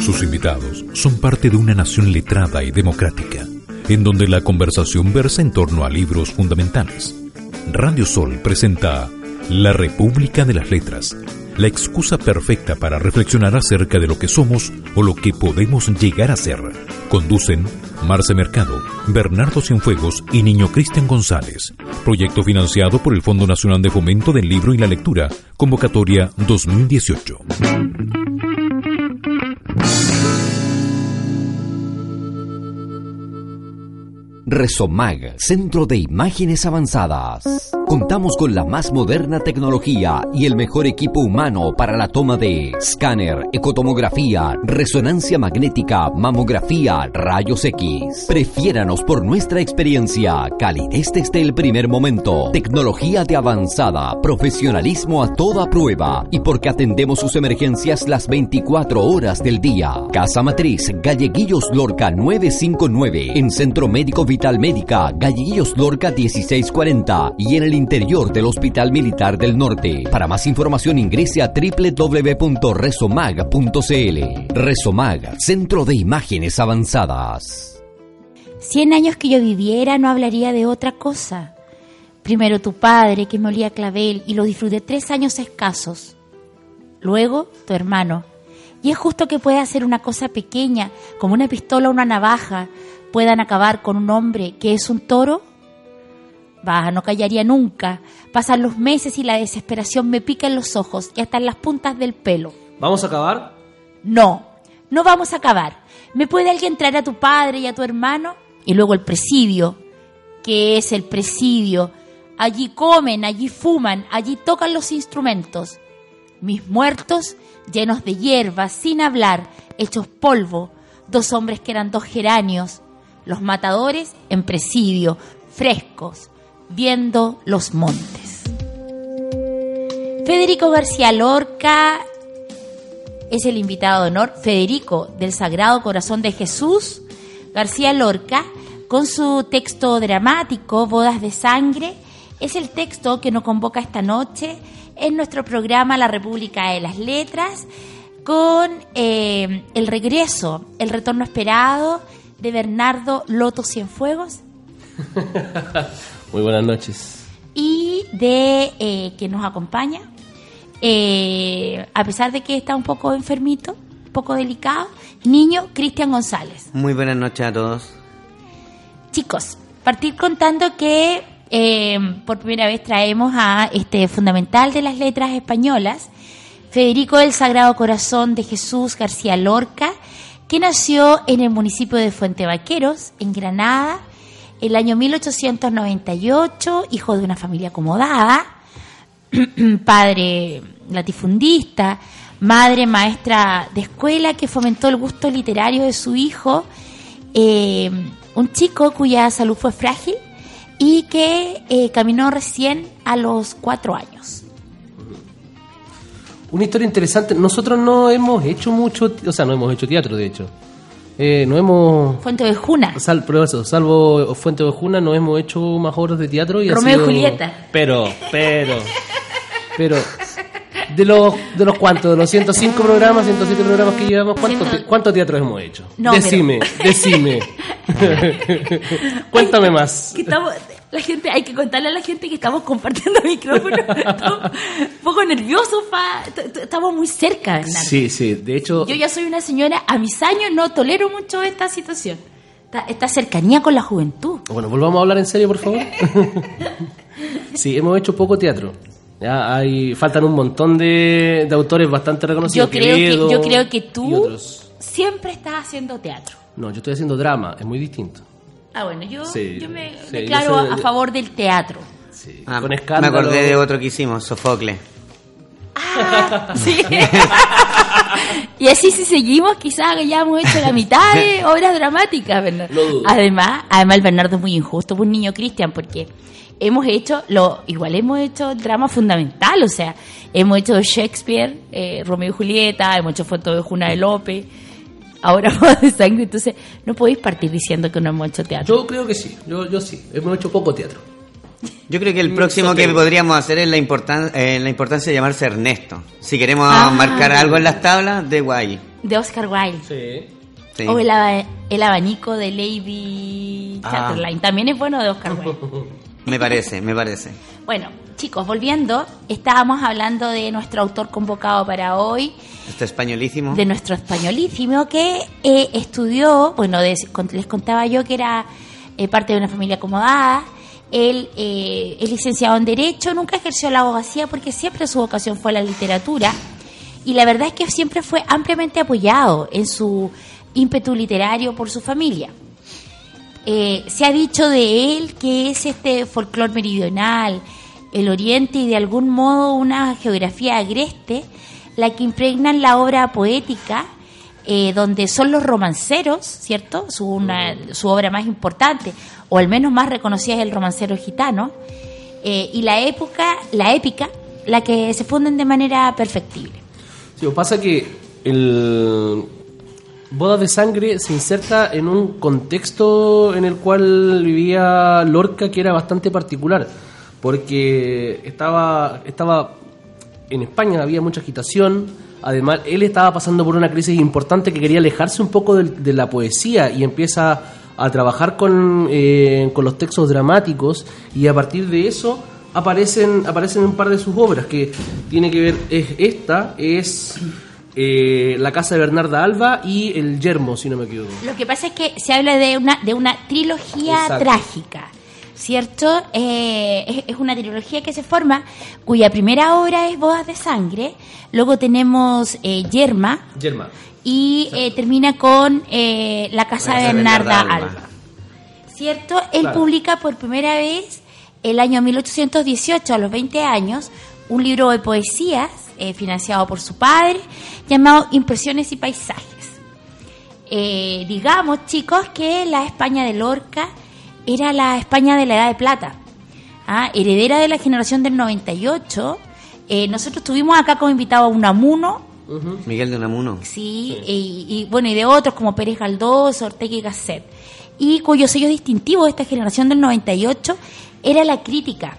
Sus invitados son parte de una nación letrada y democrática, en donde la conversación versa en torno a libros fundamentales. Radio Sol presenta La República de las Letras, la excusa perfecta para reflexionar acerca de lo que somos o lo que podemos llegar a ser. Conducen Marce Mercado, Bernardo Cienfuegos y Niño Cristian González. Proyecto financiado por el Fondo Nacional de Fomento del Libro y la Lectura, convocatoria 2018. Resomag, Centro de Imágenes Avanzadas. Contamos con la más moderna tecnología y el mejor equipo humano para la toma de escáner, ecotomografía, resonancia magnética, mamografía, rayos X. Prefiéranos por nuestra experiencia, calidez desde el primer momento, tecnología de avanzada, profesionalismo a toda prueba y porque atendemos sus emergencias las 24 horas del día. Casa Matriz, Galleguillos Lorca 959, en Centro Médico Vital Médica, Galleguillos Lorca 1640 y en el interior del Hospital Militar del Norte. Para más información ingrese a www.resomag.cl. Resomag, Centro de Imágenes Avanzadas. Cien años que yo viviera no hablaría de otra cosa. Primero tu padre, que me olía clavel y lo disfruté tres años escasos. Luego tu hermano. Y es justo que pueda hacer una cosa pequeña, como una pistola o una navaja, puedan acabar con un hombre que es un toro? Bah, no callaría nunca. Pasan los meses y la desesperación me pica en los ojos y hasta en las puntas del pelo. ¿Vamos a acabar? No, no vamos a acabar. ¿Me puede alguien traer a tu padre y a tu hermano? Y luego el presidio. ¿Qué es el presidio? Allí comen, allí fuman, allí tocan los instrumentos. Mis muertos, llenos de hierba, sin hablar, hechos polvo, dos hombres que eran dos geranios, los matadores en presidio, frescos, viendo los montes. Federico García Lorca es el invitado de honor, Federico del Sagrado Corazón de Jesús, García Lorca, con su texto dramático, Bodas de Sangre, es el texto que nos convoca esta noche en nuestro programa La República de las Letras, con eh, el regreso, el retorno esperado de Bernardo Loto Cienfuegos. Muy buenas noches. Y de eh, que nos acompaña, eh, a pesar de que está un poco enfermito, un poco delicado, niño Cristian González. Muy buenas noches a todos. Chicos, partir contando que eh, por primera vez traemos a este fundamental de las letras españolas, Federico del Sagrado Corazón de Jesús García Lorca, nació en el municipio de Fuente Vaqueros, en Granada, el año 1898, hijo de una familia acomodada, padre latifundista, madre maestra de escuela que fomentó el gusto literario de su hijo, eh, un chico cuya salud fue frágil y que eh, caminó recién a los cuatro años. Una historia interesante. Nosotros no hemos hecho mucho, o sea, no hemos hecho teatro, de hecho. Eh, no hemos... Fuente de Juna. Sal, pero eso, salvo Fuente de Juna, no hemos hecho más obras de teatro. Y Romeo y sido- Julieta. Pero, pero, pero... De los, de los cuantos, de los 105 programas, 107 programas que llevamos, ¿cuánto, Ciento- te- ¿cuánto teatro hemos hecho? No, decime, decime. Cuéntame más. Que estamos, la gente, hay que contarle a la gente que estamos compartiendo micrófono. Estamos un poco nerviosos, estamos muy cerca. Sí, sí, de hecho... Yo ya soy una señora, a mis años no tolero mucho esta situación. Esta, esta cercanía con la juventud. Bueno, volvamos a hablar en serio, por favor. sí, hemos hecho poco teatro. Ya hay, faltan un montón de, de autores bastante reconocidos. Yo creo, Quevedo que, yo creo que tú siempre estás haciendo teatro. No, yo estoy haciendo drama, es muy distinto. Ah, bueno, yo, Sí, yo me sí, declaro yo a favor del teatro. Sí, Ah, con me acordé de otro que hicimos, Sofocles. Sí. y así si seguimos, quizás ya hemos hecho la mitad de obras dramáticas, Bernardo. Lo dudo. Además, además el Bernardo es muy injusto, un niño cristian, porque hemos hecho, lo igual hemos hecho drama fundamental, o sea, hemos hecho Shakespeare, eh, Romeo y Julieta, hemos hecho fotos de Juna de López, ahora Bodas de Sangre, entonces no podéis partir diciendo que no hemos hecho teatro. Yo creo que sí, yo, yo sí. Hemos hecho poco teatro. Yo creo que el próximo que podríamos hacer es la, importan eh, la importancia de llamarse Ernesto. Si queremos Ah. marcar algo en las tablas, de guay. De Oscar Wilde. Sí. Sí. O el abanico de Lady Ah. Chatterline. También es bueno de Oscar Wilde. Me parece, me parece. bueno, chicos, volviendo, estábamos hablando de nuestro autor convocado para hoy, Este españolísimo. de nuestro españolísimo que eh, estudió, bueno, de- les contaba yo que era eh, parte de una familia acomodada. Él eh, es licenciado en Derecho, nunca ejerció la abogacía porque siempre su vocación fue la literatura. Y la verdad es que siempre fue ampliamente apoyado en su ímpetu literario por su familia. Eh, se ha dicho de él que es este folclore meridional, el oriente y de algún modo una geografía agreste, la que impregnan la obra poética, eh, donde son los romanceros, ¿cierto? Su, una- su obra más importante, o al menos más reconocida es el romancero gitano, eh, y la época, la épica, la que se funden de manera perfectible. Sí, pasa que el Bodas de Sangre se inserta en un contexto en el cual vivía Lorca que era bastante particular, porque estaba, estaba en España, había mucha agitación, además él estaba pasando por una crisis importante que quería alejarse un poco de, la poesía y empieza a trabajar con, eh, con los textos dramáticos y a partir de eso aparecen, aparecen un par de sus obras que tiene que ver, es esta, es eh, La Casa de Bernarda Alba y El Yermo, si no me equivoco. Lo que pasa es que se habla de una, de una trilogía Exacto. trágica, ¿cierto? Eh, es, es una trilogía que se forma, cuya primera obra es Bodas de Sangre, luego tenemos eh, Yerma Yerma. y eh, termina con eh, La Casa de Bernarda Alba. ¿Cierto? Él Claro. publica por primera vez el año 1818, a los 20 años, un libro de poesías financiado por su padre llamado Impresiones y Paisajes. Digamos, chicos, que la España de Lorca era la España de la Edad de Plata, ¿ah? heredera de la generación del 98. Eh, nosotros tuvimos acá como invitado a Unamuno, Miguel de Unamuno. Sí, Y, y, bueno, y de otros como Pérez Galdós, Ortega y Gasset. Y cuyo sello distintivo de esta generación del 98 era la crítica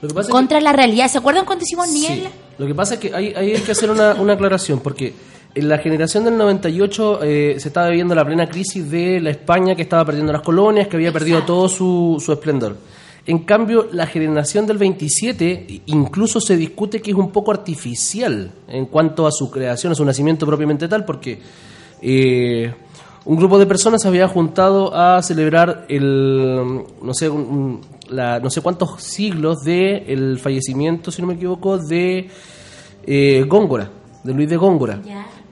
Lo que pasa es que- contra la realidad. ¿Se acuerdan cuando hicimos Niebla? Sí. Lo que pasa es que hay, hay que hacer una, una aclaración, porque en la generación del 98 eh, se estaba viviendo la plena crisis de la España que estaba perdiendo las colonias, que había perdido Exacto. todo su, su esplendor. En cambio, la generación del 27 incluso se discute que es un poco artificial en cuanto a su creación, a su nacimiento propiamente tal, porque eh, un grupo de personas se había juntado a celebrar el, no sé, un- la, no sé cuántos siglos de el fallecimiento, si no me equivoco, de eh, Góngora, de Luis de Góngora.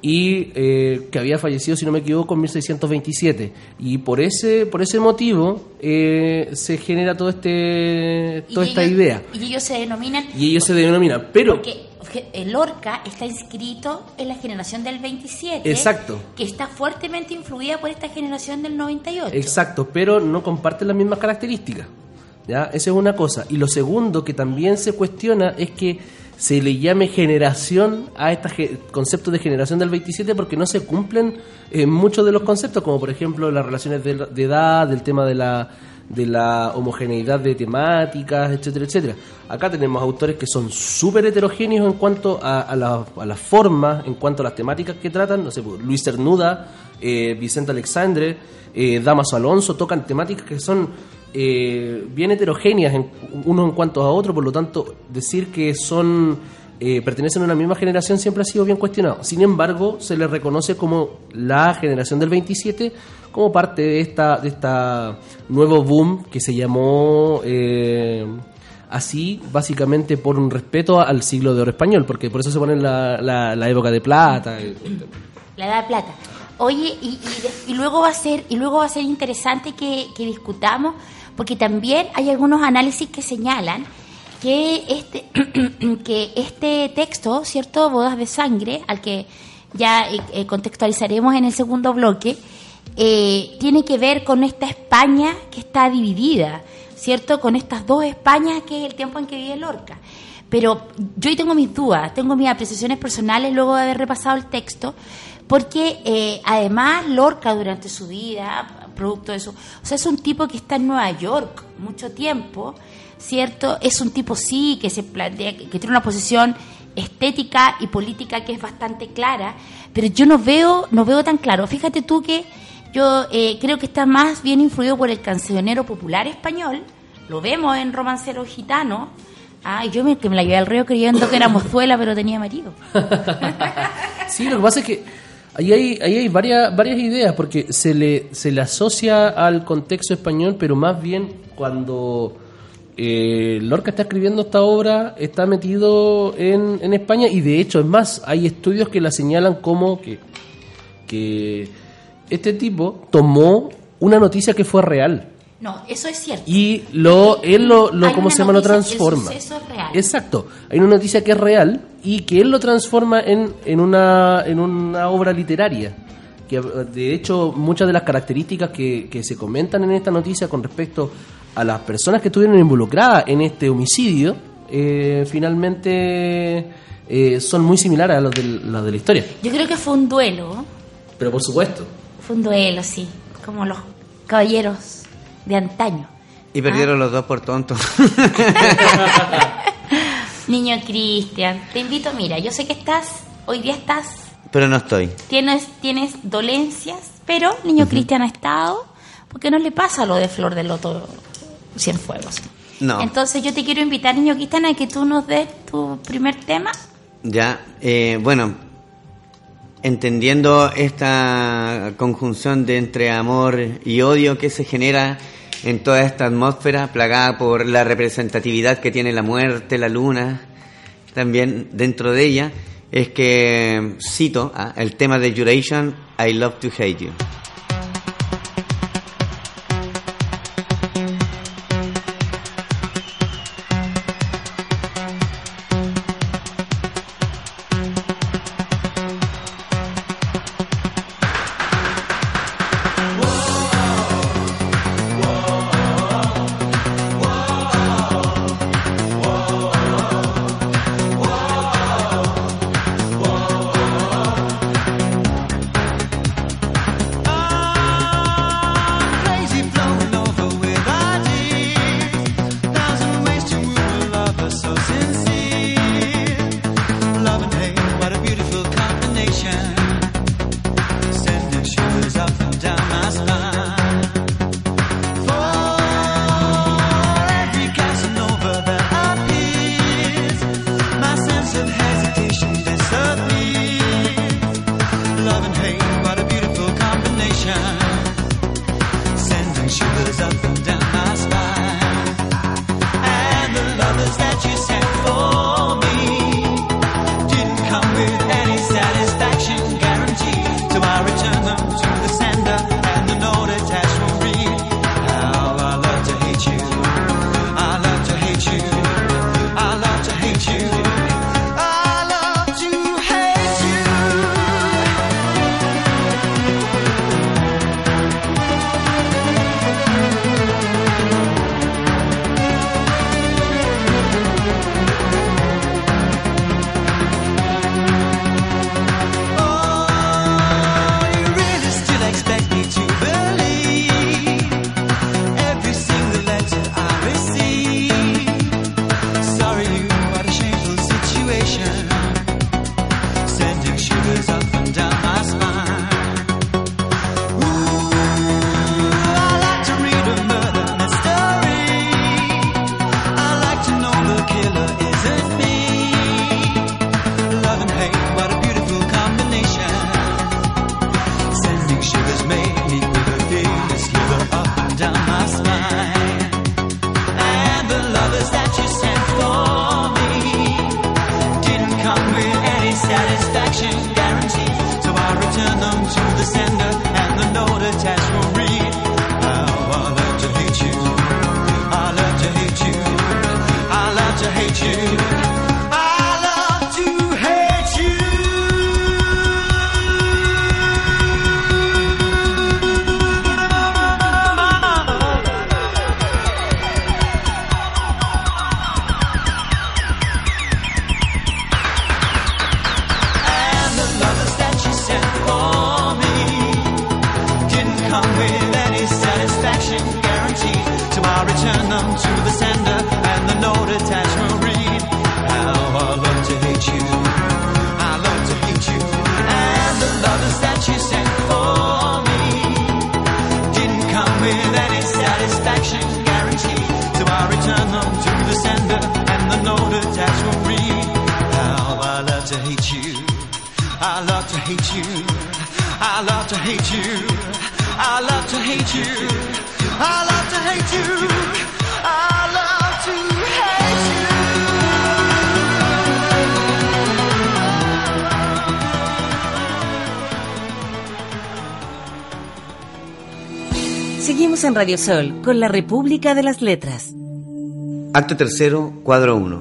Y eh, que había fallecido, si no me equivoco, en 1627. Y por ese, por ese motivo eh, se genera todo este, Y toda esta ellos- idea. Y ellos se denominan... Y ellos se denominan, pero Porque el Lorca está inscrito en la generación del 27. Exacto. Que está fuertemente influida por esta generación del 98. Exacto, pero no comparten las mismas características. ¿ya? Esa es una cosa. Y lo segundo que también se cuestiona es que se le llame generación a este concepto de generación del 27 porque no se cumplen eh, muchos de los conceptos, como por ejemplo las relaciones de, edad, del tema de la, de la homogeneidad de temáticas, etcétera, etcétera. Acá tenemos autores que son súper heterogéneos en cuanto a, a la- las formas, en cuanto a las temáticas que tratan. No sé, pues, Luis Cernuda, eh, Vicente Alexandre, eh, Damaso Alonso tocan temáticas que son eh, bien heterogéneas en, uno en cuanto a otro, por lo tanto, decir que son eh, pertenecen a una misma generación siempre ha sido bien cuestionado. Sin embargo, se les reconoce como la generación del 27 como parte de esta de esta nuevo boom que se llamó eh, así básicamente por un respeto al siglo de oro español, porque por eso se pone la, la, la época de plata. eh, La edad de plata. Oye, y, y luego va a ser y luego va a ser interesante que discutamos, porque también hay algunos análisis que señalan que este, que este texto, ¿cierto? Bodas de sangre, al que ya eh, eh, contextualizaremos en el segundo bloque, eh, tiene que ver con esta España que está dividida, ¿cierto? Con estas dos Españas que es el tiempo en que vive Lorca. Pero yo ahí tengo mis dudas, tengo mis apreciaciones personales luego de haber repasado el texto, porque eh, además Lorca durante su vida, producto de eso, o sea, es un tipo que está en Nueva York mucho tiempo, ¿cierto? Es un tipo sí que se plantea, que tiene una posición estética y política que es bastante clara, pero yo no veo, no veo tan claro. Fíjate tú que yo eh, creo que está más bien influido por el cancionero popular español, lo vemos en Romancero Gitano, ah, y yo me, que me la llevé al río creyendo que era mozuela, pero tenía marido. Sí, lo que pasa es que ahí hay, ahí hay varias, varias ideas, porque se le, se le asocia al contexto español, pero más bien cuando eh, Lorca está escribiendo esta obra, está metido en, España, y de hecho, es más, hay estudios que la señalan como que este tipo tomó una noticia que fue real. No, eso es cierto. Y lo, él lo, lo ¿cómo se llama? Lo el transforma. suceso es real. Exacto. Hay una noticia que es real y que él lo transforma en, en, una, en una obra literaria. Que, de hecho, muchas de las características que, que se comentan en esta noticia con respecto a las personas que estuvieron involucradas en este homicidio, eh, finalmente eh, son muy similares a las de, las de la historia. Yo creo que fue un duelo, Pero por supuesto. fue un duelo, sí, como los caballeros de antaño. Y perdieron los dos por tontos. Niño Cristian, te invito, mira, yo sé que estás, hoy día estás, Pero no estoy. tienes, tienes dolencias, pero Niño Cristian ha estado, porque no le pasa lo de Flor del Loto Cienfuegos. No. Entonces yo te quiero invitar, Niño Cristian, a que tú nos des tu primer tema. Ya, eh, bueno, entendiendo esta conjunción de entre amor y odio que se genera en toda esta atmósfera plagada por la representatividad que tiene la muerte, la luna, también dentro de ella, es que cito ah, el tema de Duration, I Love to Hate You. Radio Sol con la República de las Letras. Acto tercero, cuadro 1.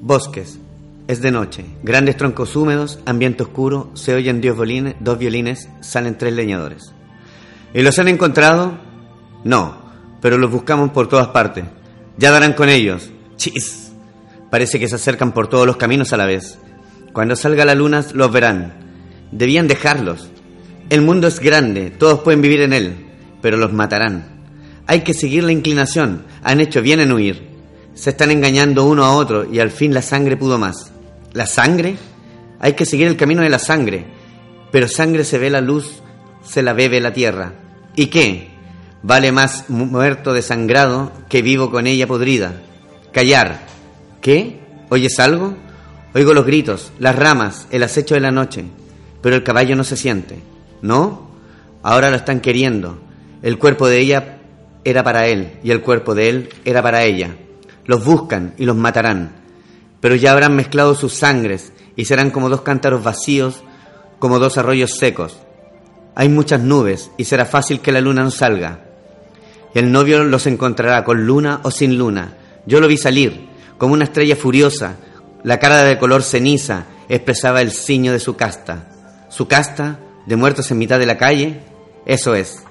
Bosques. Es de noche. Grandes troncos húmedos, ambiente oscuro, se oyen dos violines, dos violines, salen tres leñadores. ¿Y los han encontrado? No, pero los buscamos por todas partes. Ya darán con ellos. Chis. Parece que se acercan por todos los caminos a la vez. Cuando salga la luna los verán. Debían dejarlos. El mundo es grande, todos pueden vivir en él, pero los matarán. Hay que seguir la inclinación. Han hecho bien en huir. Se están engañando uno a otro y al fin la sangre pudo más. ¿La sangre? Hay que seguir el camino de la sangre. Pero sangre se ve la luz, se la bebe la tierra. ¿Y qué? Vale más mu- muerto desangrado que vivo con ella podrida. Callar. ¿Qué? ¿Oyes algo? Oigo los gritos, las ramas, el acecho de la noche. Pero el caballo no se siente. ¿No? Ahora lo están queriendo. El cuerpo de ella era para él y el cuerpo de él era para ella. Los buscan y los matarán. Pero ya habrán mezclado sus sangres y serán como dos cántaros vacíos, como dos arroyos secos. Hay muchas nubes y será fácil que la luna no salga. El novio los encontrará con luna o sin luna. Yo lo vi salir, como una estrella furiosa. La cara de color ceniza expresaba el ciño de su casta. Su casta, de muertos en mitad de la calle, eso es.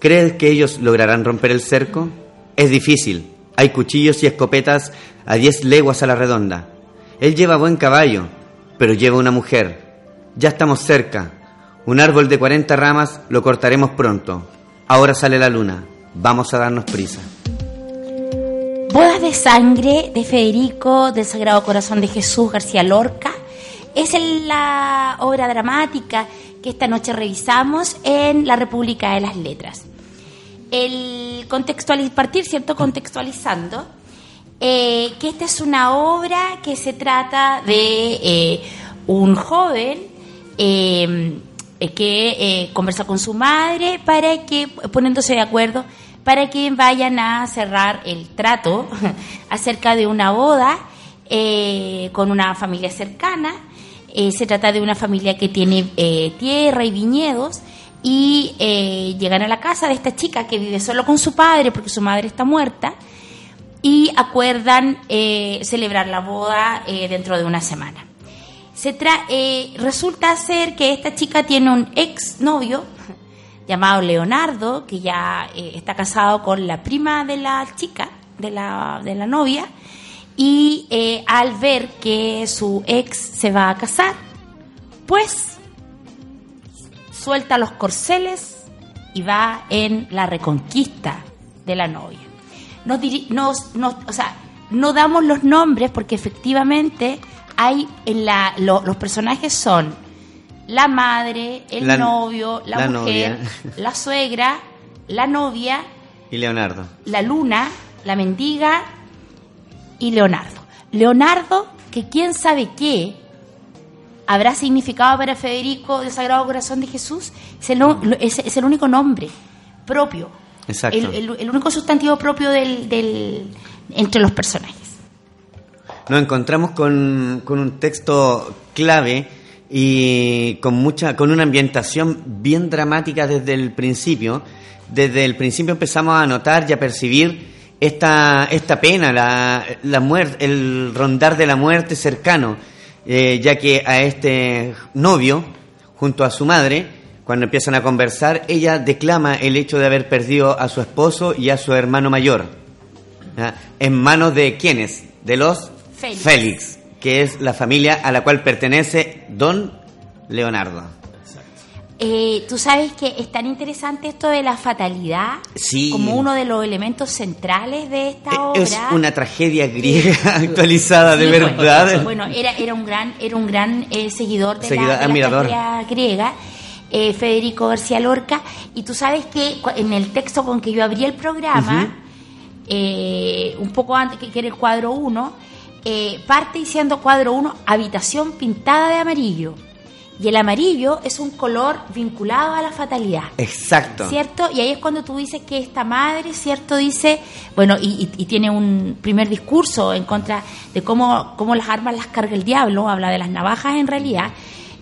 ¿Crees que ellos lograrán romper el cerco? Es difícil. Hay cuchillos y escopetas a diez leguas a la redonda. Él lleva buen caballo, pero lleva una mujer. Ya estamos cerca. Un árbol de 40 ramas lo cortaremos pronto. Ahora sale la luna. Vamos a darnos prisa. Bodas de Sangre de Federico del Sagrado Corazón de Jesús García Lorca es la obra dramática que esta noche revisamos en la República de las Letras. El contextualiz partir, ¿cierto? Contextualizando eh, que esta es una obra que se trata de eh, un joven eh, que eh, conversa con su madre para que, poniéndose de acuerdo, para que vayan a cerrar el trato acerca de una boda eh, con una familia cercana. Se trata de una familia que tiene tierra y viñedos y eh, llegan a la casa de esta chica que vive solo con su padre porque su madre está muerta y acuerdan eh, celebrar la boda eh, dentro de una semana. Se resulta ser que esta chica tiene un ex novio llamado Leonardo, que ya está casado con la prima de la chica, de la, de la novia, y al ver que su ex se va a casar, pues suelta los corceles y va en la reconquista de la novia. Nos, nos- nos- o sea, no damos los nombres porque efectivamente hay en la, lo- los personajes son la madre, el La- novio, la, la mujer, novia. la suegra, la novia, Y Leonardo. la luna, la mendiga y Leonardo. Leonardo, que quién sabe qué habrá significado para Federico del Sagrado Corazón de Jesús, es el, no- es- es el único nombre propio. Exacto. El, el- el único sustantivo propio del, del- entre los personajes. Nos encontramos con, con un texto clave y con mucha, con una ambientación bien dramática desde el principio. Desde el principio empezamos a notar y a percibir esta, esta pena, la, la muerte, el rondar de la muerte cercano, eh, ya que a este novio, junto a su madre, cuando empiezan a conversar, ella declama el hecho de haber perdido a su esposo y a su hermano mayor. ¿En manos de quiénes? De los Félix. que es la familia a la cual pertenece Don Leonardo. Eh, Tú sabes que es tan interesante esto de la fatalidad Sí. como uno de los elementos centrales de esta obra. Eh, Es una tragedia griega actualizada, de bueno, verdad. Bueno, era, era un gran, era un gran eh, seguidor de la, de la admirador. tragedia griega, eh, Federico García Lorca. Y tú sabes que en el texto con que yo abrí el programa, eh, un poco antes que, que era el cuadro 1, parte diciendo cuadro 1, habitación pintada de amarillo. Y el amarillo es un color vinculado a la fatalidad. Exacto. ¿Cierto? Y ahí es cuando tú dices que esta madre, ¿cierto? Dice, bueno, y, y- tiene un primer discurso en contra de cómo, cómo las armas las carga el diablo, habla de las navajas en realidad,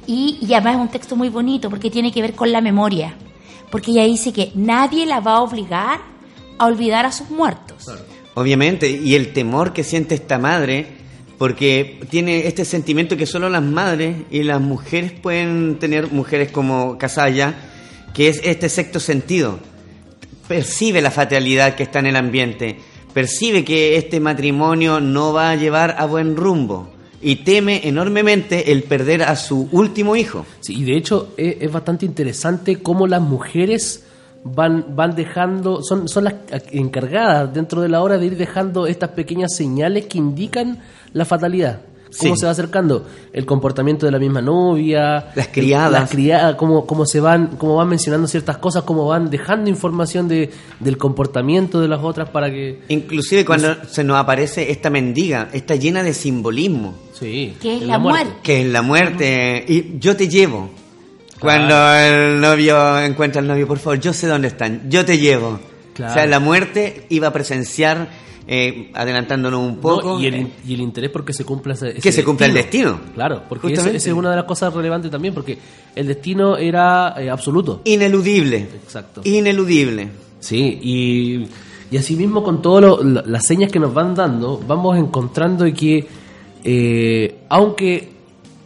y, y además es un texto muy bonito porque tiene que ver con la memoria, porque ella dice que nadie la va a obligar a olvidar a sus muertos. Obviamente, y el temor que siente esta madre, porque tiene este sentimiento que solo las madres y las mujeres pueden tener, mujeres como Casalla, que es este sexto sentido. Percibe la fatalidad que está en el ambiente, percibe que este matrimonio no va a llevar a buen rumbo y teme enormemente el perder a su último hijo. Sí, y de hecho es, es bastante interesante cómo las mujeres van, van dejando, son, son las encargadas dentro de la hora de ir dejando estas pequeñas señales que indican la fatalidad. Cómo Sí. se va acercando el comportamiento de la misma novia, Las criadas. las criadas, cómo, cómo se van, cómo van mencionando ciertas cosas, cómo van dejando información de, del comportamiento de las otras para que Inclusive cuando se nos aparece esta mendiga, está llena de simbolismo. sí, Que es la muerte. que es la muerte y yo te llevo. Cuando el novio encuentra al novio, por favor, yo sé dónde están, yo te llevo. Claro. O sea, la muerte iba a presenciar, eh, adelantándonos un No, poco, y, el, eh, y el interés porque se cumpla ese, ese que se cumpla el destino. Claro, porque esa es una de las cosas relevantes también, porque el destino era eh, absoluto. Ineludible. Exacto. Ineludible. Sí, y, y asimismo con todas las señas que nos van dando, vamos encontrando que, eh, aunque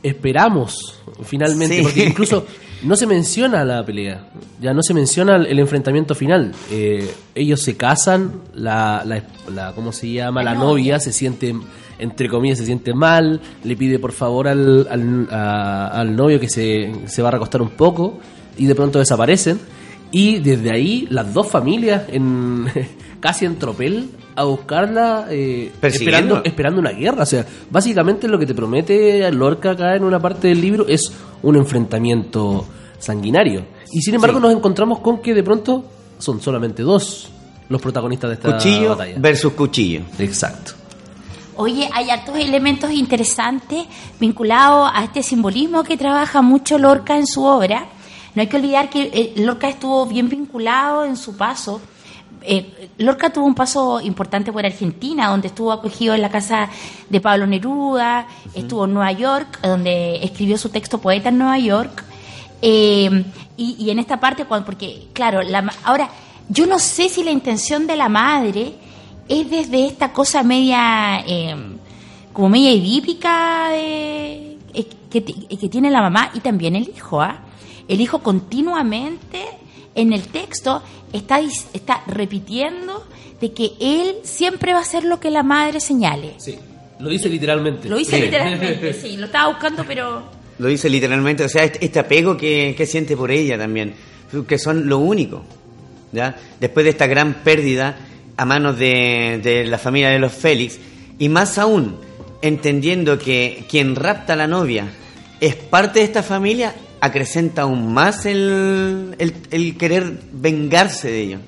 esperamos finalmente, Sí. porque incluso no se menciona la pelea, ya no se menciona el, enfrentamiento final. Eh, ellos se casan, la, la, la- ¿cómo se llama? La, La novia se siente, entre comillas, se siente mal, le pide por favor al, al, a- al novio que se, se va a recostar un poco y de pronto desaparecen. Y desde ahí las dos familias en casi en tropel a buscarla eh, esperando, esperando una guerra. O sea, básicamente lo que te promete Lorca acá en una parte del libro es un enfrentamiento sanguinario. Y sin embargo Sí. nos encontramos con que de pronto son solamente dos los protagonistas de esta Cuchillo batalla. versus cuchillo. Exacto. Oye, hay hartos elementos interesantes vinculados a este simbolismo que trabaja mucho Lorca en su obra. No hay que olvidar que eh, Lorca estuvo bien vinculado en su paso. Eh, Lorca tuvo un paso importante por Argentina, donde estuvo acogido en la casa de Pablo Neruda, estuvo en Nueva York, donde escribió su texto Poeta en Nueva York. Eh, y, y en esta parte, porque, claro, la, ahora, yo no sé si la intención de la madre es desde esta cosa media, eh, como media idípica de, eh, que, que tiene la mamá y también el hijo, ¿ah? El hijo continuamente en el texto está, dis- está repitiendo de que él siempre va a hacer lo que la madre señale. Sí, lo dice literalmente. Lo dice Sí. literalmente, sí, lo estaba buscando, pero... Lo dice literalmente, o sea, este, este apego que, que siente por ella también, que son lo único. ¿ya? Después de esta gran pérdida a manos de, de la familia de los Félix, y más aún, entendiendo que quien rapta a la novia es parte de esta familia, acrecenta aún más el, el, el querer vengarse de ello.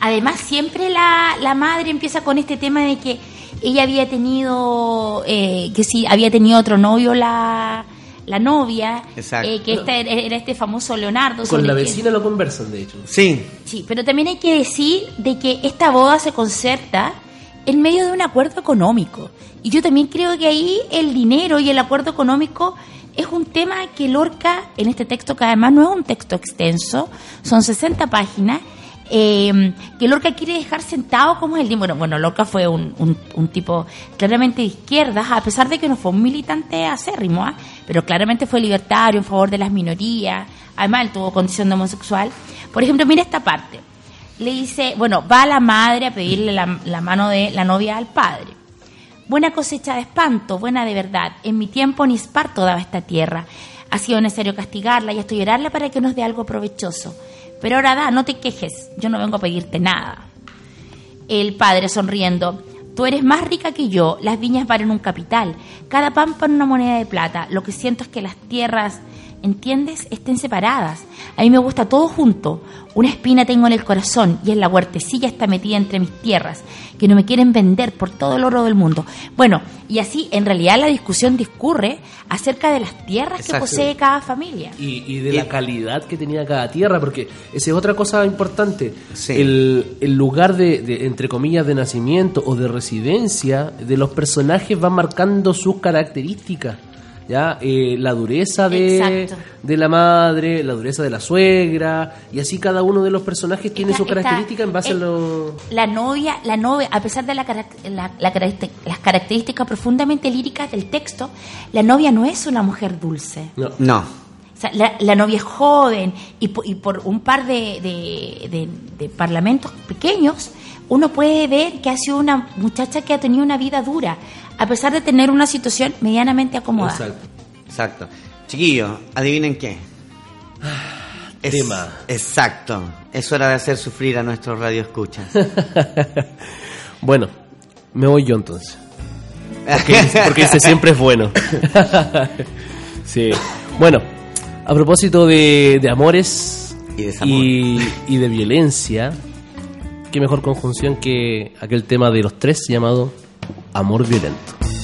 Además, siempre la, la madre empieza con este tema de que ella había tenido, eh, que sí, había tenido otro novio la, la novia, Exacto. eh, que este era, era este famoso Leonardo. Con la que- vecina lo conversan, de hecho. Sí, Sí, pero también hay que decir de que esta boda se concerta en medio de un acuerdo económico. Y yo también creo que ahí el dinero y el acuerdo económico es un tema que Lorca, en este texto, que además no es un texto extenso, son 60 páginas, eh, que Lorca quiere dejar sentado como es el. Bueno, bueno, Lorca fue un, un- un tipo claramente de izquierdas, a pesar de que no fue un militante acérrimo, ¿ah? pero claramente fue libertario en favor de las minorías. Además, él tuvo condición de homosexual. Por ejemplo, mira esta parte. Le dice, bueno, va la madre a pedirle la, la mano de la novia al padre. Buena cosecha de espanto, buena de verdad. En mi tiempo ni esparto daba esta tierra. Ha sido necesario castigarla y hasta llorarla para que nos dé algo provechoso. Pero ahora da, no te quejes, yo no vengo a pedirte nada. El padre sonriendo. Tú eres más rica que yo, las viñas valen un capital, cada pampa en una moneda de plata. Lo que siento es que las tierras ¿entiendes? Estén separadas. A mí me gusta todo junto. Una espina tengo en el corazón y en la huertecilla está metida entre mis tierras, que no me quieren vender por todo el oro del mundo. Bueno, y así en realidad la discusión discurre acerca de las tierras que posee cada familia. Y, y de la calidad que tenía cada tierra, porque esa es otra cosa importante. Sí. El, el lugar de, de, entre comillas, de nacimiento o de residencia de los personajes va marcando sus características. ¿Ya? Eh, la dureza de, de la madre, la dureza de la suegra, y así cada uno de los personajes tiene Esta- sus esta- características en base a lo... La novia, la novia, a pesar de la, la- la caracter- las características profundamente líricas del texto, la novia no es una mujer dulce. No. No. O sea, la, la novia es joven y, po- y por un par de, de- de- de parlamentos pequeños, uno puede ver que ha sido una muchacha que ha tenido una vida dura, a pesar de tener una situación medianamente acomodada. Exacto. Exacto. Chiquillos, adivinen qué. Es- tema. Exacto. Es hora de hacer sufrir a nuestros radioescuchas. Bueno, me voy yo entonces. Porque, porque ese siempre es bueno. sí. Bueno, a propósito de, de amores Y desamor. y, y de violencia, qué mejor conjunción que aquel tema de los tres llamado Amor Violento.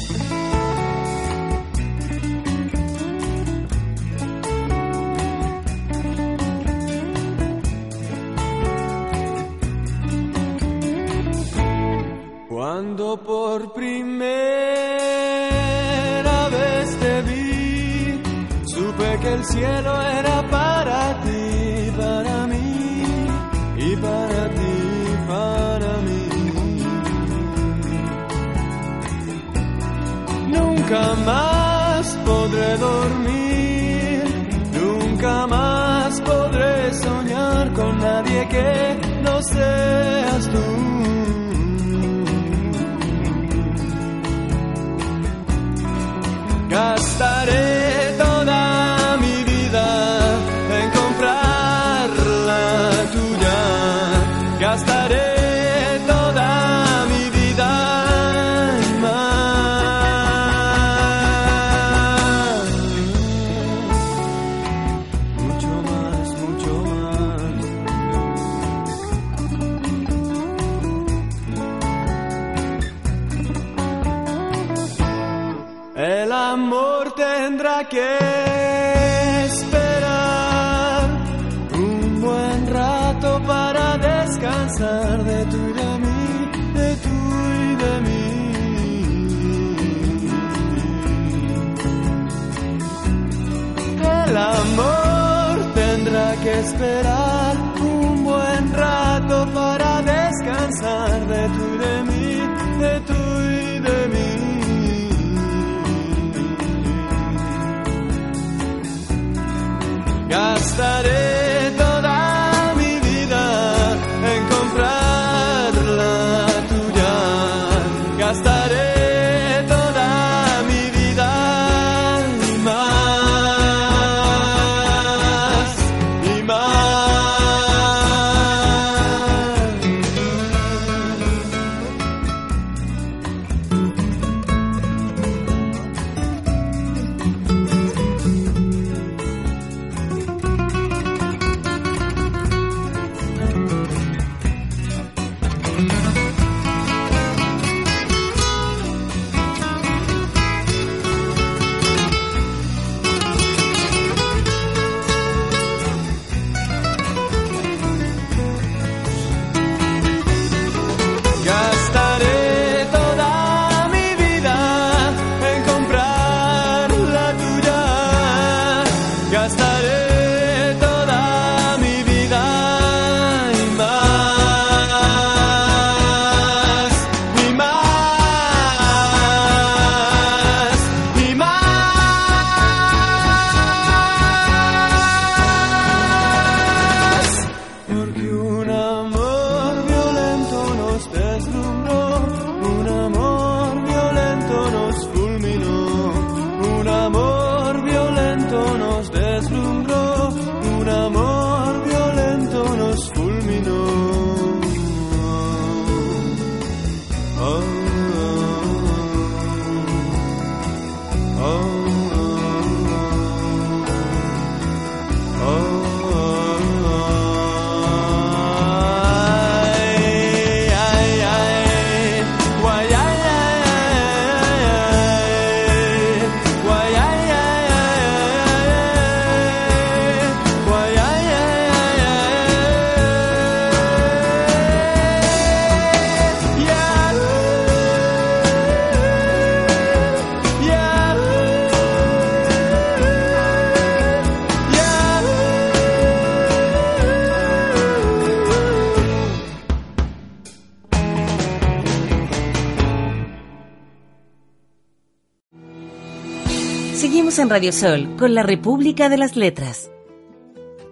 En Radio Sol con la República de las Letras.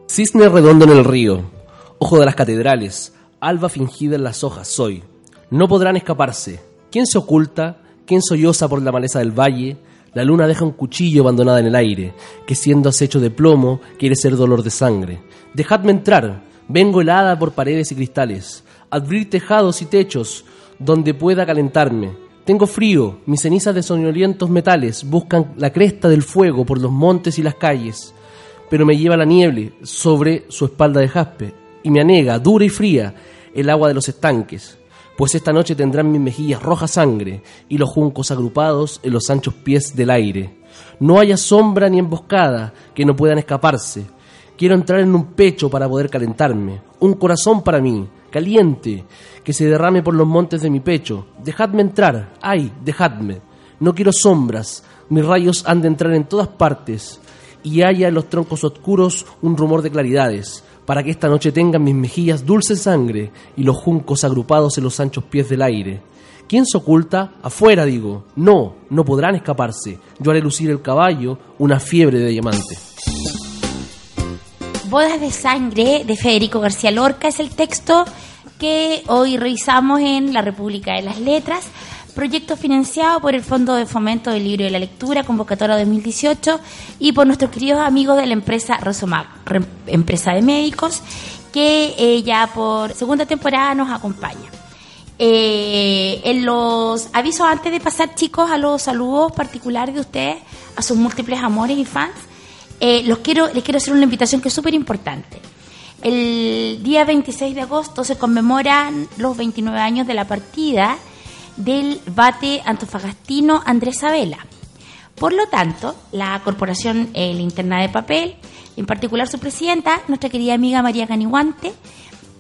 Cisne redondo en el río, ojo de las catedrales, alba fingida en las hojas soy. No podrán escaparse. ¿Quién se oculta? ¿Quién solloza por la maleza del valle? La luna deja un cuchillo abandonada en el aire, que siendo acecho de plomo quiere ser dolor de sangre. Dejadme entrar, vengo helada por paredes y cristales, abrir tejados y techos donde pueda calentarme. Tengo frío, mis cenizas de soñolientos metales buscan la cresta del fuego por los montes y las calles pero me lleva la nieve sobre su espalda de jaspe y me anega, dura y fría, el agua de los estanques, pues esta noche tendrán mis mejillas roja sangre y los juncos agrupados en los anchos pies del aire. No haya sombra ni emboscada que no puedan escaparse. Quiero entrar en un pecho para poder calentarme, un corazón para mí, caliente, que se derrame por los montes de mi pecho. Dejadme entrar, ay, dejadme. No quiero sombras, mis rayos han de entrar en todas partes y haya en los troncos oscuros un rumor de claridades, para que esta noche tengan mis mejillas dulce sangre y los juncos agrupados en los anchos pies del aire. ¿Quién se oculta? Afuera, digo. No, no podrán escaparse. Yo haré lucir el caballo una fiebre de diamante. Bodas de Sangre de Federico García Lorca es el texto que hoy revisamos en la República de las Letras, proyecto financiado por el Fondo de Fomento del Libro y la Lectura, convocatoria 2018, y por nuestros queridos amigos de la empresa Rosomag, re- empresa de médicos, que eh, ya por segunda temporada nos acompaña. Eh, en los avisos antes de pasar, chicos, a los saludos particulares de ustedes, a sus múltiples amores y fans, eh, los quiero, les quiero hacer una invitación que es súper importante. El día 26 de agosto se conmemoran los 29 años de la partida del bate antofagastino Andrés Sabela. Por lo tanto, la Corporación eh, Linterna de Papel, en particular su presidenta, nuestra querida amiga María Caniguante,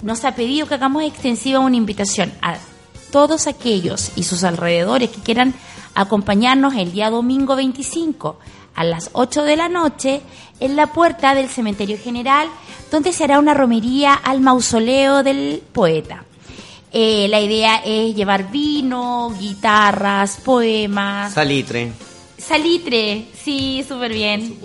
nos ha pedido que hagamos extensiva una invitación a todos aquellos y sus alrededores que quieran acompañarnos el día domingo 25 a las 8 de la noche en la puerta del Cementerio General, donde se hará una romería al mausoleo del poeta. Eh, la idea es llevar vino, guitarras, poemas, Salitre. salitre, sí, súper bien.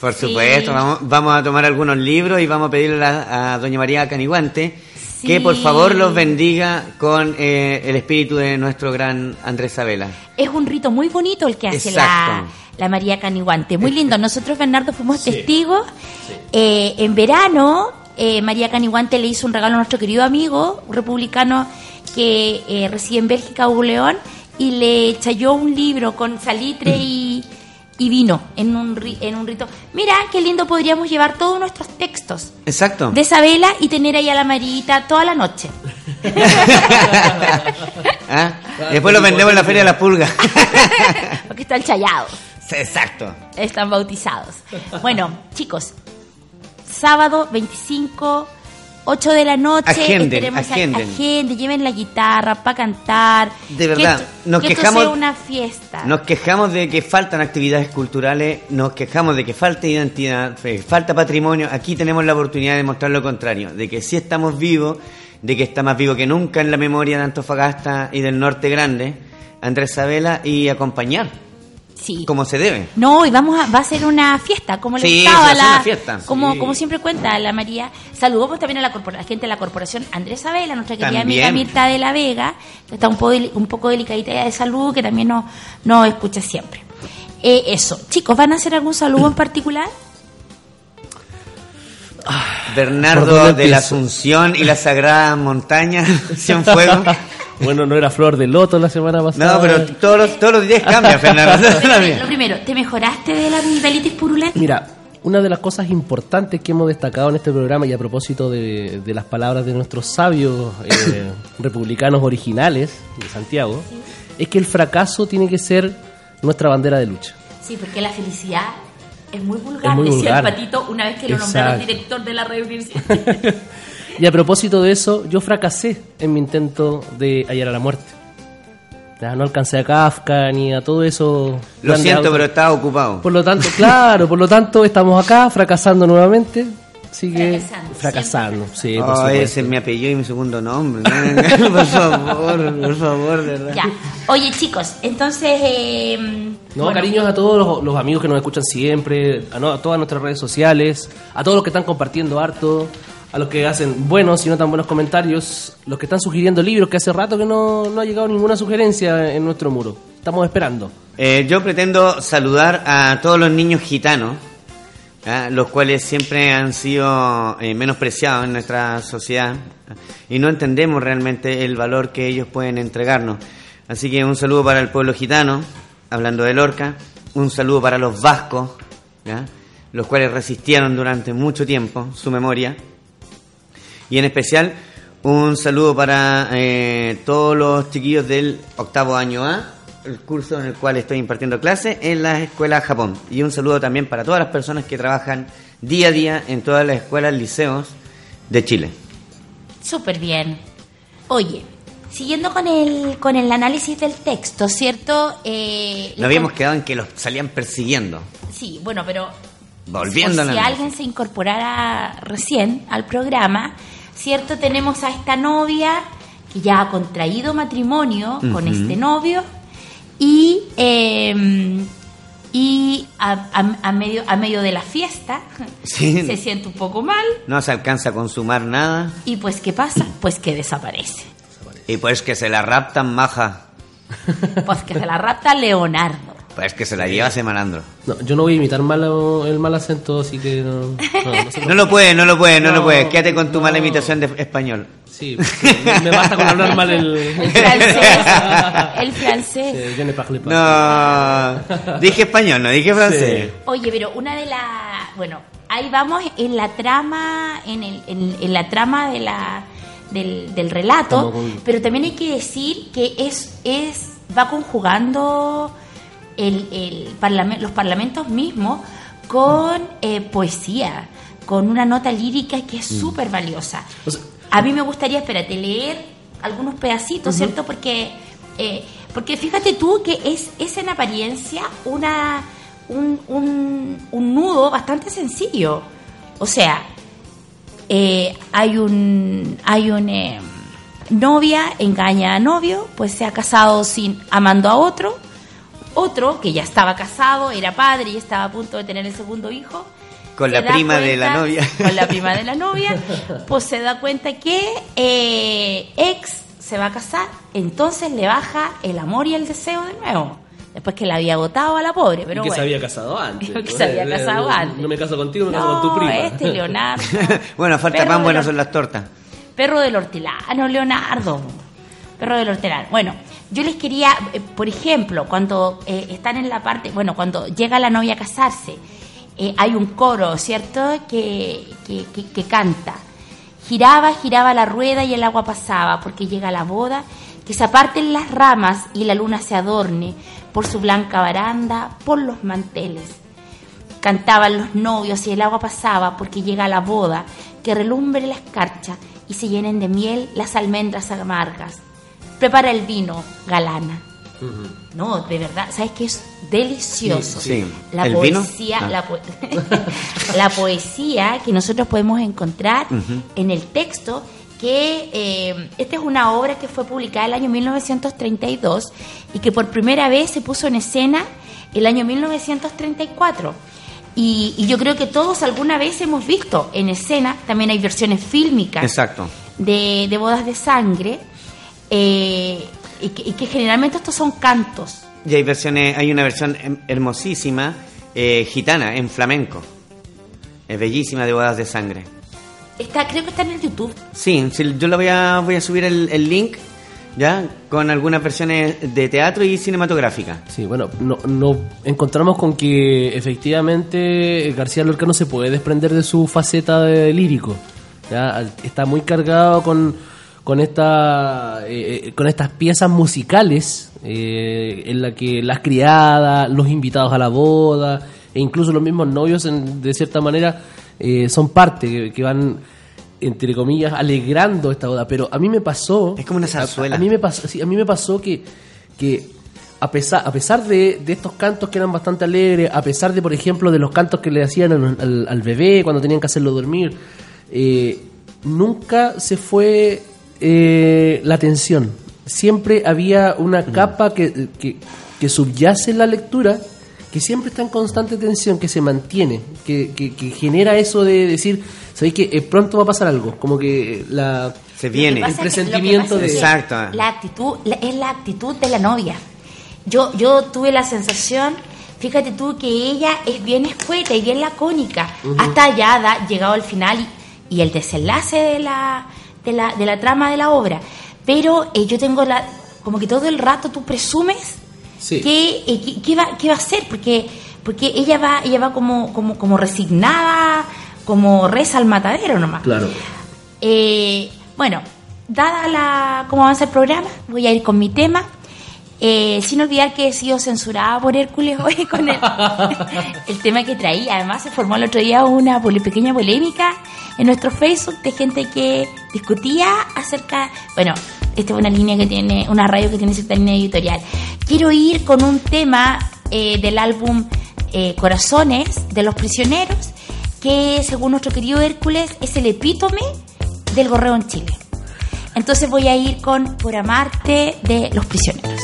Por Sí. supuesto, vamos, vamos a tomar algunos libros y vamos a pedirle a, a doña María Caniguante que por favor los bendiga con eh, el espíritu de nuestro gran Andrés Sabela. Es un rito muy bonito el que hace la, Exacto. la María Caniguante. Muy lindo. Nosotros, Bernardo, fuimos testigos. Eh, en verano, eh, María Caniguante le hizo un regalo a nuestro querido amigo un republicano que eh, reside en Bélgica, Hugo León, y le chayó un libro con salitre y, y vino en un, ri- en un rito. Mira, qué lindo podríamos llevar todos nuestros textos Exacto. de Isabela y tener ahí a la Marita toda la noche. ¿Ah? Después los vendemos en la Feria de las Pulgas. Porque están chayados. Exacto. Están bautizados. Bueno, chicos, sábado 25, 8 de la noche. Agenden, esperemos a- agenden. agenden, lleven la guitarra para cantar. De verdad, que esto, nos que esto quejamos- sea una fiesta. Nos quejamos de que faltan actividades culturales, nos quejamos de que falta identidad, eh, falta patrimonio. Aquí tenemos la oportunidad de mostrar lo contrario, de que sí estamos vivos, de que está más vivo que nunca en la memoria de Antofagasta y del Norte Grande, Andrés Sabela, y acompañar Sí. como se debe. No, y vamos a, va a ser una fiesta, como le Sí, gustaba la, una fiesta. como, Sí. como siempre cuenta la María. Saludamos también a la, corpora- gente de la corporación Andrés Abela, nuestra querida También. amiga Mirta de la Vega, que está un poco, un poco delicadita de salud, que también nos, nos escucha siempre. Eh, eso, chicos, ¿van a hacer algún saludo en particular? ¿Por Bernardo de la? Asunción y la Sagrada Montaña, Cienfuegos. Bueno, no era flor de loto la semana pasada. No, pero todos los, todos los días cambia, Fernando. Lo primero, ¿te mejoraste de la amigdalitis purulenta? Mira, una de las cosas importantes que hemos destacado en este programa y a propósito de, de las palabras de nuestros sabios eh, republicanos originales de Santiago, es que el fracaso tiene que ser nuestra bandera de lucha. Sí, porque la felicidad es muy vulgar, Es muy decía vulgar. el patito una vez que lo nombraron director de la red universidad. Y a propósito de eso, yo fracasé en mi intento de hallar a la muerte. Ya no alcancé a Kafka ni a todo eso. Lo siento, autos. pero estaba ocupado. Por lo tanto, claro, por lo tanto estamos acá fracasando nuevamente. Así que Fracasando, fracasando, sí, por Oh, supuesto. ese es mi apellido y mi segundo nombre. No, por favor, por favor, de verdad. Ya. Oye, chicos, entonces, eh, No, Bueno. cariños a todos los, los amigos que nos escuchan siempre, a, no- a todas nuestras redes sociales, a todos los que están compartiendo harto, a los que hacen buenos y no tan buenos comentarios, los que están sugiriendo libros, que hace rato que no, no ha llegado ninguna sugerencia en nuestro muro. Estamos esperando. Eh, yo pretendo saludar a todos los niños gitanos, ¿ah? los cuales siempre han sido eh, menospreciados en nuestra sociedad y no entendemos realmente el valor que ellos pueden entregarnos. Así que un saludo para el pueblo gitano, hablando de Lorca, un saludo para los vascos, los cuales resistieron durante mucho tiempo su memoria. Y en especial un saludo para eh, todos los chiquillos del octavo año A, el curso en el cual estoy impartiendo clases en la escuela Japón. Y un saludo también para todas las personas que trabajan día a día en todas las escuelas, liceos de Chile. Súper bien. Oye, siguiendo con el, con el análisis del texto, ¿cierto? Eh, No habíamos quedado en que los salían persiguiendo. Sí, bueno, pero Volviendo si novela. alguien se incorporara recién al programa, ¿cierto? Tenemos a esta novia que ya ha contraído matrimonio con este novio y eh, y a, a- a medio a medio de la fiesta Sí. se siente un poco mal No se alcanza a consumar nada y pues qué pasa pues que desaparece y pues que se la raptan maja. pues que se la rapta Leonardo Pues que se la lleva ese malandro. No, yo no voy a imitar mal, el mal acento, así que no, no, no se No lo puedes, no lo puedes, no, No, lo puedes. Quédate con tu mala no. imitación de español. Sí, me- me basta con hablar mal el... el francés el francés Sí, je ne parle pas. No, dije español, no dije francés. Oye, pero una de las... Bueno, ahí vamos en la trama, en, el, en, en la trama de la, del, del relato, con- pero también hay que decir que es, es va conjugando el, el los parlamentos mismos con eh, poesía, con una nota lírica que es súper valiosa. O sea- A mí me gustaría, espérate, leer algunos pedacitos, ¿cierto? Porque, eh, porque fíjate tú que es, es en apariencia una, un, un, un nudo bastante sencillo. O sea, eh, hay un, hay un novia, engaña a novio, pues se ha casado sin amando a otro. Otro que ya estaba casado, era padre y estaba a punto de tener el segundo hijo. Con se la prima de la novia. Con la prima de la novia, pues se da cuenta que eh, ex se va a casar, entonces le baja el amor y el deseo de nuevo. Después que la había agotado a la pobre, pero y que bueno. se había casado antes. Que se había Eh, casado no, antes. No me caso contigo, me caso No, con tu prima. este Leonardo. bueno, falta Perro pan, buenas son las tortas. Perro del hortelano, Leonardo. Perro del hortelano. Bueno, yo les quería, eh, por ejemplo, cuando eh, están en la parte, bueno, cuando llega la novia a casarse, eh, hay un coro, ¿cierto?, que, que, que- que canta. Giraba, giraba la rueda y el agua pasaba, porque llega la boda, que se aparten las ramas y la luna se adorne por su blanca baranda, por los manteles. Cantaban los novios y el agua pasaba porque llega la boda, que relumbre la escarcha y se llenen de miel las almendras amargas. Prepara el vino, galana. No, de verdad, ¿sabes qué es delicioso? Sí, sí. La ¿El vino? poesía, Ah. la, po- la poesía que nosotros podemos encontrar en el texto que eh, esta es una obra que fue publicada el año 1932 y que por primera vez se puso en escena el año 1934. Y, y yo creo que todos alguna vez hemos visto en escena, también hay versiones fílmicas Exacto. de, de bodas de sangre, eh, y, que, y que generalmente estos son cantos. Y hay versiones, hay una versión hem- hermosísima eh, gitana en flamenco. Es bellísima de bodas de sangre. Está, creo que está en el YouTube. Sí, sí, yo le voy a, voy a subir el, el link ya con algunas versiones de teatro y cinematográfica. Sí, bueno, no, no encontramos con que efectivamente García Lorca no se puede desprender de su faceta de lírico. ¿ya? Está muy cargado con, con, esta, eh, eh, con estas piezas musicales eh, en la que las criadas, los invitados a la boda e incluso los mismos novios, en- de cierta manera, eh, son parte que, que van entre comillas alegrando esta boda pero a mí me pasó Es como una a- zarzuela. a, mí me pasó sí, a mí me pasó que que a pesar, a pesar de, de estos cantos que eran bastante alegres, a pesar de, por ejemplo, de los cantos que le hacían al, al- al bebé cuando tenían que hacerlo dormir, eh, nunca se fue eh, la tensión. Siempre había una capa que, que, que subyace en la lectura, que siempre está en constante tensión, que se mantiene, que, que- que genera eso de decir, ¿sabéis que eh, pronto va a pasar algo? Como que la... Se viene. El presentimiento de- Exacto. La actitud, la- es la actitud de la novia. Yo, yo tuve la sensación, fíjate tú, que ella es bien escueta y bien lacónica. Hasta ya da, llegado al final y, y el desenlace de la, de, la, de la trama de la obra. Pero eh, yo tengo la. Como que todo el rato tú presumes Sí. que, eh, que- va, qué va a hacer, porque, porque ella va, ella va como, como, como resignada, como reza al matadero nomás. Claro. Eh, bueno, dada la cómo avanza el programa, voy a ir con mi tema. Eh, sin olvidar que he sido censurada por Hércules hoy con el, el tema que traía. Además, se formó el otro día una pequeña polémica en nuestro Facebook de gente que discutía acerca. Bueno, esta es una línea que tiene, una radio que tiene cierta línea editorial. Quiero ir con un tema eh, del álbum eh, Corazones de los Prisioneros, que según nuestro querido Hércules es el epítome del gorreo en Chile. Entonces voy a ir con Por Amarte de Los Prisioneros.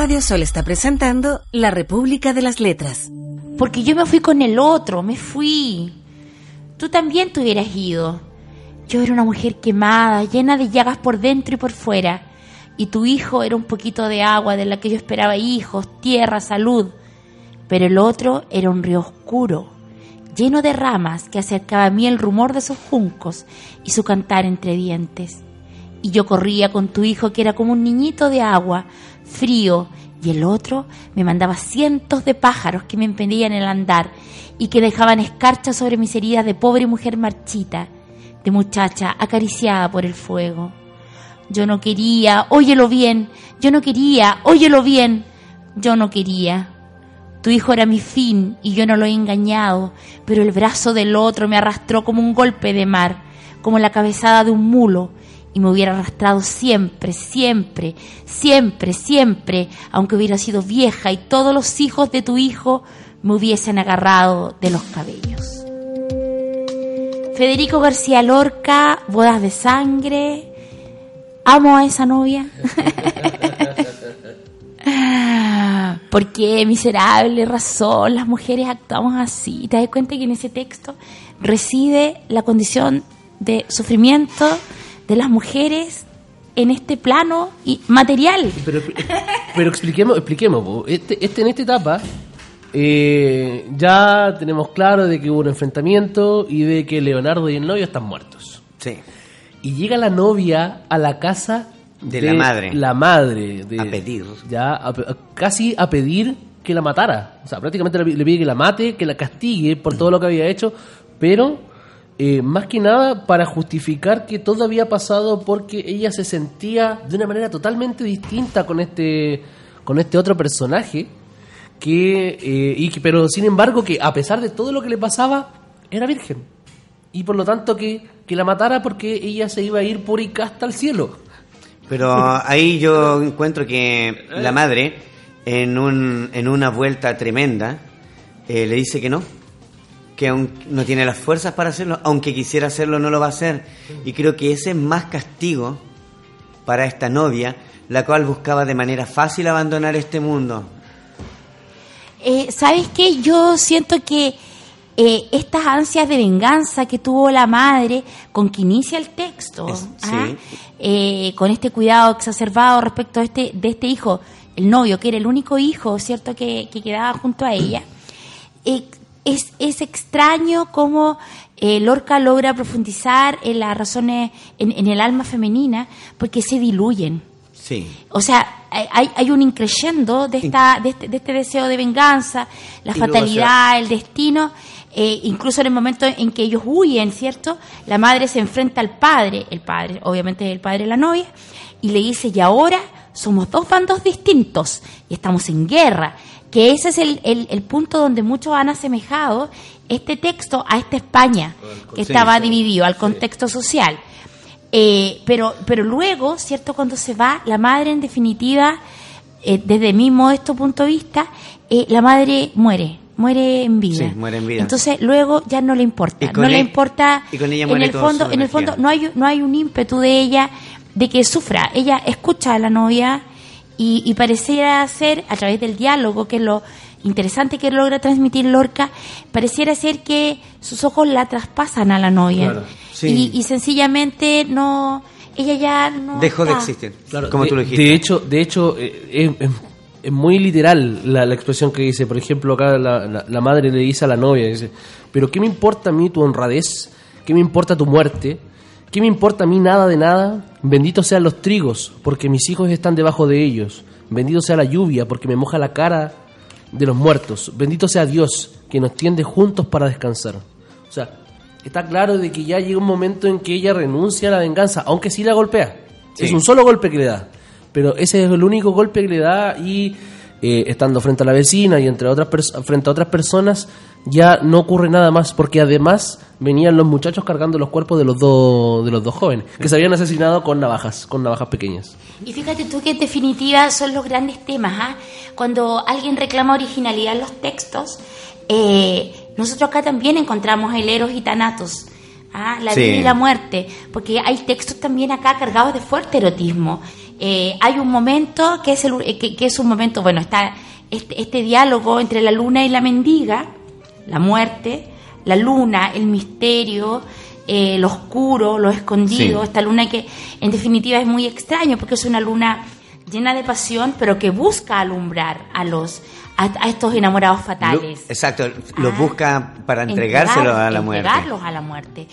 Radio Sol está presentando La República de las Letras. Porque yo me fui con el otro, me fui. Tú también te hubieras ido. Yo era una mujer quemada, llena de llagas por dentro y por fuera. Y tu hijo era un poquito de agua de la que yo esperaba hijos, tierra, salud. Pero el otro era un río oscuro, lleno de ramas que acercaba a mí el rumor de sus juncos y su cantar entre dientes. Y yo corría con tu hijo que era como un niñito de agua, frío, y el otro me mandaba cientos de pájaros que me impedían el andar y que dejaban escarcha sobre mis heridas de pobre mujer marchita, de muchacha acariciada por el fuego. Yo no quería, óyelo bien, yo no quería, óyelo bien, yo no quería. Tu hijo era mi fin y yo no lo he engañado, pero el brazo del otro me arrastró como un golpe de mar, como la cabezada de un mulo, y me hubiera arrastrado siempre, siempre, siempre, siempre, aunque hubiera sido vieja y todos los hijos de tu hijo me hubiesen agarrado de los cabellos. Federico García Lorca, Bodas de Sangre. Amo a esa novia. ¿Por qué miserable razón las mujeres actuamos así? ¿Te das cuenta que en ese texto reside la condición de sufrimiento de las mujeres en este plano y material? Pero, pero expliquemos, expliquemos. Este, este, en esta etapa eh, ya tenemos claro de que hubo un enfrentamiento y de que Leonardo y el novio están muertos. Sí. Y llega la novia a la casa De la madre. La madre. de- A pedir. Ya, a pe- a- casi a pedir que la matara. O sea, prácticamente le, le pide que la mate, que la castigue por todo lo que había hecho, pero eh, más que nada para justificar que todo había pasado porque ella se sentía de una manera totalmente distinta con este, con este otro personaje. Que, eh, y pero sin embargo, que a pesar de todo lo que le pasaba, era virgen. Y por lo tanto que, que la matara porque ella se iba a ir pura y casta al cielo. Pero ahí yo encuentro que la madre, en, un, en una vuelta tremenda, eh, le dice que no, que aún no tiene las fuerzas para hacerlo, aunque quisiera hacerlo no lo va a hacer. Y creo que ese es más castigo para esta novia, la cual buscaba de manera fácil abandonar este mundo. Eh, ¿Sabes qué? Yo siento que eh, estas ansias de venganza que tuvo la madre con que inicia el texto, Es- ¿ah? sí. Eh, con este cuidado exacerbado respecto a este, de este hijo, el novio, que era el único hijo, ¿cierto?, que, que quedaba junto a ella, es, es extraño cómo eh, Lorca logra profundizar en las razones, en, en el alma femenina, porque se diluyen. Sí. O sea, hay, hay un increyendo de, esta, de, este, de este deseo de venganza, la fatalidad, el destino. eh, incluso en el momento en que ellos huyen, ¿cierto? La madre se enfrenta al padre, el padre, obviamente el padre de la novia, y le dice, y ahora somos dos bandos distintos y estamos en guerra. Que ese es el, el- el punto donde muchos han asemejado este texto a esta España, que estaba dividido, al contexto social. Eh, pero, pero luego, ¿cierto? Cuando se va, la madre, en definitiva, eh, desde mi modesto punto de vista, eh, la madre muere, muere en vida. Sí, muere en vida. Entonces, luego ya no le importa. No le e- importa. y con ella en muere el toda fondo, en el fondo no hay, no hay un ímpetu de ella de que sufra. Ella escucha a la novia y, y pareciera ser, a través del diálogo, que es lo interesante que logra transmitir Lorca, pareciera ser que sus ojos la traspasan a la novia. Claro, sí. y, y sencillamente no, ella ya no. Dejó de existir, Claro, como de, tú lo dijiste. De hecho, de hecho eh, es, muy literal la, la expresión que dice. Por ejemplo, acá la, la- la madre le dice a la novia, dice, pero ¿qué me importa a mí tu honradez? ¿Qué me importa tu muerte? ¿Qué me importa a mí nada de nada? Benditos sean los trigos, porque mis hijos están debajo de ellos. Bendito sea la lluvia, porque me moja la cara de los muertos. Bendito sea Dios, que nos tiende juntos para descansar. O sea, está claro de que ya llega un momento en que ella renuncia a la venganza, aunque sí la golpea. Sí. Es un solo golpe que le da. Pero ese es el único golpe que le da y eh, estando frente a la vecina y entre otras frente a otras personas ya no ocurre nada más porque además venían los muchachos cargando los cuerpos de los dos de los dos jóvenes que se habían asesinado con navajas, con navajas pequeñas. Y fíjate tú que en definitiva son los grandes temas. ¿ah? Cuando alguien reclama originalidad en los textos, eh, nosotros acá también encontramos el eros y tanatos. ¿ah? La Sí. vida y la muerte, porque hay textos también acá cargados de fuerte erotismo. Eh, hay un momento que es, el- eh, que, que es un momento, bueno, está este, este diálogo entre la luna y la mendiga, la muerte, la luna, el misterio, eh, lo oscuro, lo escondido, Sí. esta luna que en definitiva es muy extraño porque es una luna llena de pasión, pero que busca alumbrar a los a, a estos enamorados Lo- fatales. exacto, los Ah. busca para entregárselo a la muerte. entregarlos a la muerte.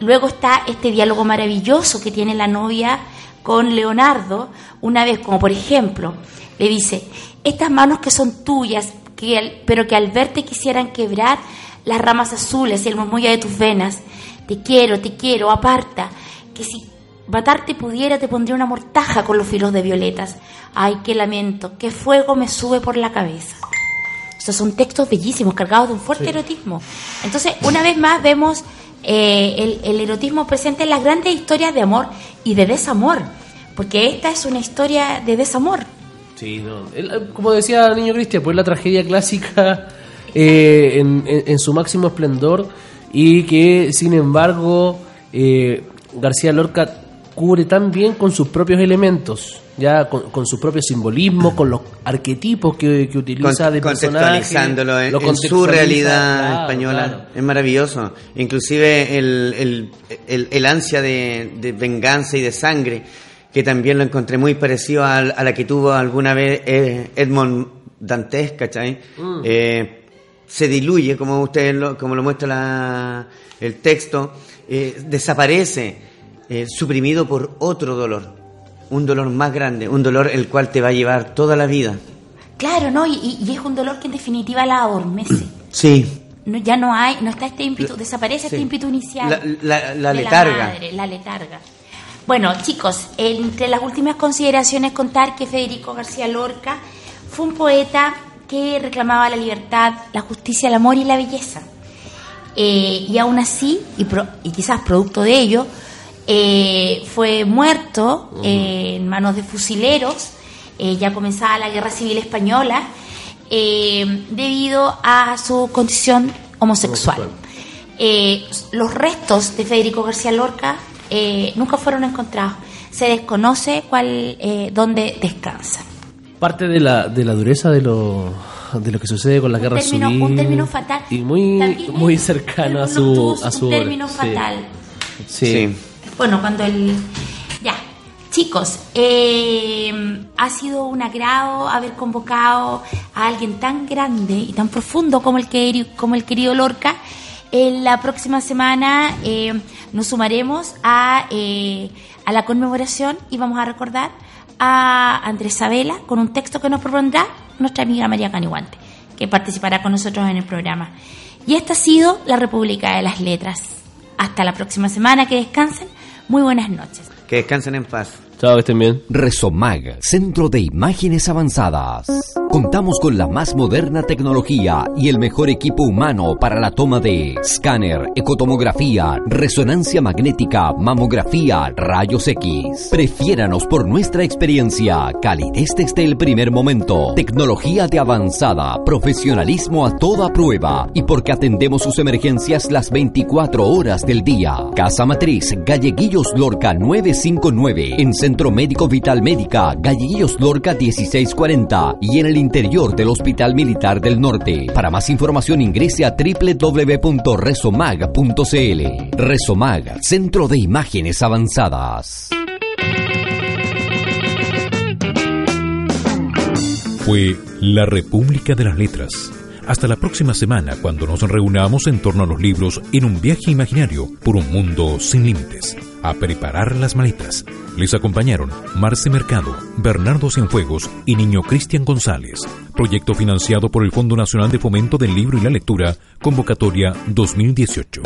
Luego está este diálogo maravilloso que tiene la novia con Leonardo, una vez como por ejemplo, le dice, estas manos que son tuyas, que pero que al verte quisieran quebrar las ramas azules y el murmullo de tus venas, te quiero, te quiero, aparta, que si matarte pudiera te pondría una mortaja con los filos de violetas. Ay, qué lamento, qué fuego me sube por la cabeza. Estos son textos bellísimos, cargados de un fuerte erotismo. Entonces, una vez más vemos eh, el, el erotismo presente en las grandes historias de amor y de desamor, porque esta es una historia de desamor. Sí, no. El- como decía niño Cristian, pues la tragedia clásica eh, en, en- en su máximo esplendor y que, sin embargo, eh, García Lorca cubre tan bien con sus propios elementos, ya con, con su propio simbolismo, con los arquetipos que, que utiliza Con- de contextualizándolo en, lo en su realidad claro, española. claro. Es maravilloso. Inclusive el, el, el- el ansia de, de venganza y de sangre, que también lo encontré muy parecido al- a, la que tuvo alguna vez eh, Edmond Dantes, ¿cachai? Mm. Eh, se diluye, como usted lo, como lo muestra la- el texto, eh, desaparece, eh, suprimido por otro dolor. Un dolor más grande, un dolor el cual te va a llevar toda la vida. Claro, ¿no? Y, y- es un dolor que en definitiva la adormece. Sí, No, ya no hay, no está este ímpetu, desaparece este sí. ímpetu inicial. La- la- la de letarga. madre, la letarga. Bueno, chicos, entre las últimas consideraciones contar que Federico García Lorca fue un poeta que reclamaba la libertad, la justicia, el amor y la belleza. Eh, y aún así, y, pro- y quizás producto de ello, eh, fue muerto eh, en manos de fusileros, ya comenzaba la guerra civil española, debido a su condición homosexual. Homosexual. Los restos de Federico García Lorca eh, nunca fueron encontrados. Se desconoce cuál, eh, dónde descansa. Parte de la, de la dureza de lo, de lo que sucede con la Un guerra término, civil. un término fatal. Y muy, También muy cercano a su, a su un término Sí. fatal. Sí. sí. Bueno, cuando el... Ya, chicos, eh, ha sido un agrado haber convocado a alguien tan grande y tan profundo como el, que, como el querido Lorca. En la próxima semana eh, nos sumaremos a, eh, a la conmemoración y vamos a recordar a Andrés Sabela con un texto que nos propondrá nuestra amiga María Caniguante, que participará con nosotros en el programa. Y esta ha sido la República de las Letras. Hasta la próxima semana, que descansen. Muy buenas noches. Que descansen en paz. Chao, que. Resomag, Centro de Imágenes Avanzadas. Contamos con la más moderna tecnología y el mejor equipo humano para la toma de escáner, ecotomografía, resonancia magnética, mamografía, rayos X. Prefiéranos por nuestra experiencia, calidez desde el primer momento, tecnología de avanzada, profesionalismo a toda prueba y porque atendemos sus emergencias las 24 horas del día. Casa Matriz, Galleguillos Lorca 959, en Centro Médico Vital Médica, Galleguillos Lorca 1640 y en el interior del Hospital Militar del Norte. Para más información ingrese a www.resomag.cl. Resomag, Centro de Imágenes Avanzadas. Fue La República de las Letras. Hasta la próxima semana cuando nos reunamos en torno a los libros en un viaje imaginario por un mundo sin límites. A preparar las maletas. Les acompañaron Marce Mercado, Bernardo Cienfuegos y Niño Cristian González. Proyecto financiado por el Fondo Nacional de Fomento del Libro y la Lectura, convocatoria 2018.